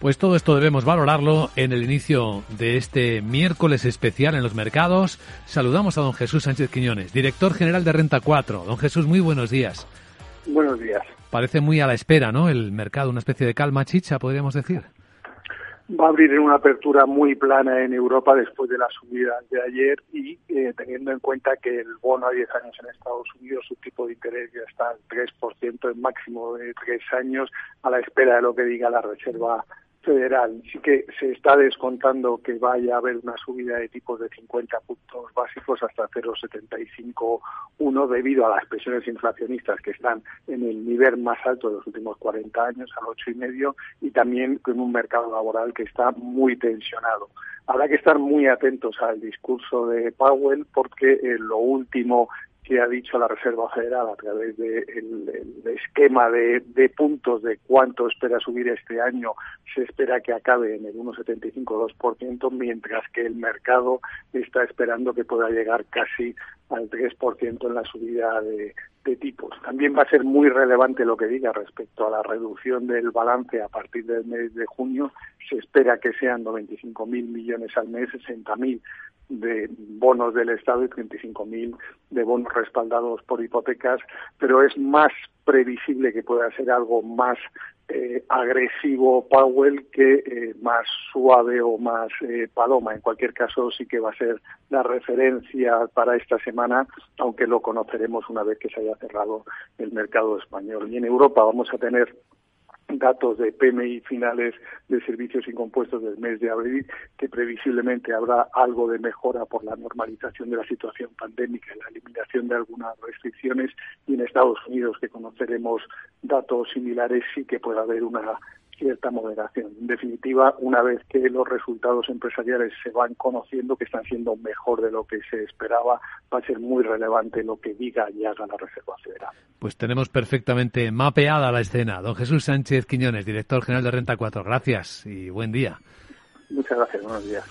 Pues todo esto debemos valorarlo en el inicio de este miércoles especial en los mercados. Saludamos a don Jesús Sánchez Quiñones, director general de Renta 4. Don Jesús, muy buenos días. Buenos días. Parece muy a la espera, ¿no? El mercado, una especie de calma chicha, podríamos decir va a abrir en una apertura muy plana en Europa después de la subida de ayer y eh, teniendo en cuenta que el bono a 10 años en Estados Unidos, su tipo de interés ya está al 3%, en máximo de 3 años, a la espera de lo que diga la Reserva federal. Sí que se está descontando que vaya a haber una subida de tipos de 50 puntos básicos hasta 0,75,1 debido a las presiones inflacionistas que están en el nivel más alto de los últimos 40 años, al 8,5, y también con un mercado laboral que está muy tensionado. Habrá que estar muy atentos al discurso de Powell porque lo último que ha dicho la Reserva Federal a través del de esquema de, puntos de cuánto espera subir este año, se espera que acabe en el 1,75-2%, mientras que el mercado está esperando que pueda llegar casi al 3% en la subida de, de tipos. También va a ser muy relevante lo que diga respecto a la reducción del balance a partir del mes de junio. Se espera que sean 95.000 millones al mes, 60.000 de bonos del Estado y 35.000 de bonos respaldados por hipotecas, pero es más previsible que pueda ser algo más eh, agresivo Powell que eh, más suave o más eh, paloma. En cualquier caso, sí que va a ser la referencia para esta semana, aunque lo conoceremos una vez que se haya cerrado el mercado español. Y en Europa vamos a tener datos de PMI finales de servicios y compuestos del mes de abril, que previsiblemente habrá algo de mejora por la normalización de la situación pandémica y la eliminación de algunas restricciones, y en Estados Unidos, que conoceremos datos similares, sí que puede haber una cierta moderación. En definitiva, una vez que los resultados empresariales se van conociendo, que están siendo mejor de lo que se esperaba, va a ser muy relevante lo que diga y haga la Reserva Federal. Pues tenemos perfectamente mapeada la escena. Don Jesús Sánchez Quiñones, director general de Renta 4. Gracias y buen día. Muchas gracias. Buenos días.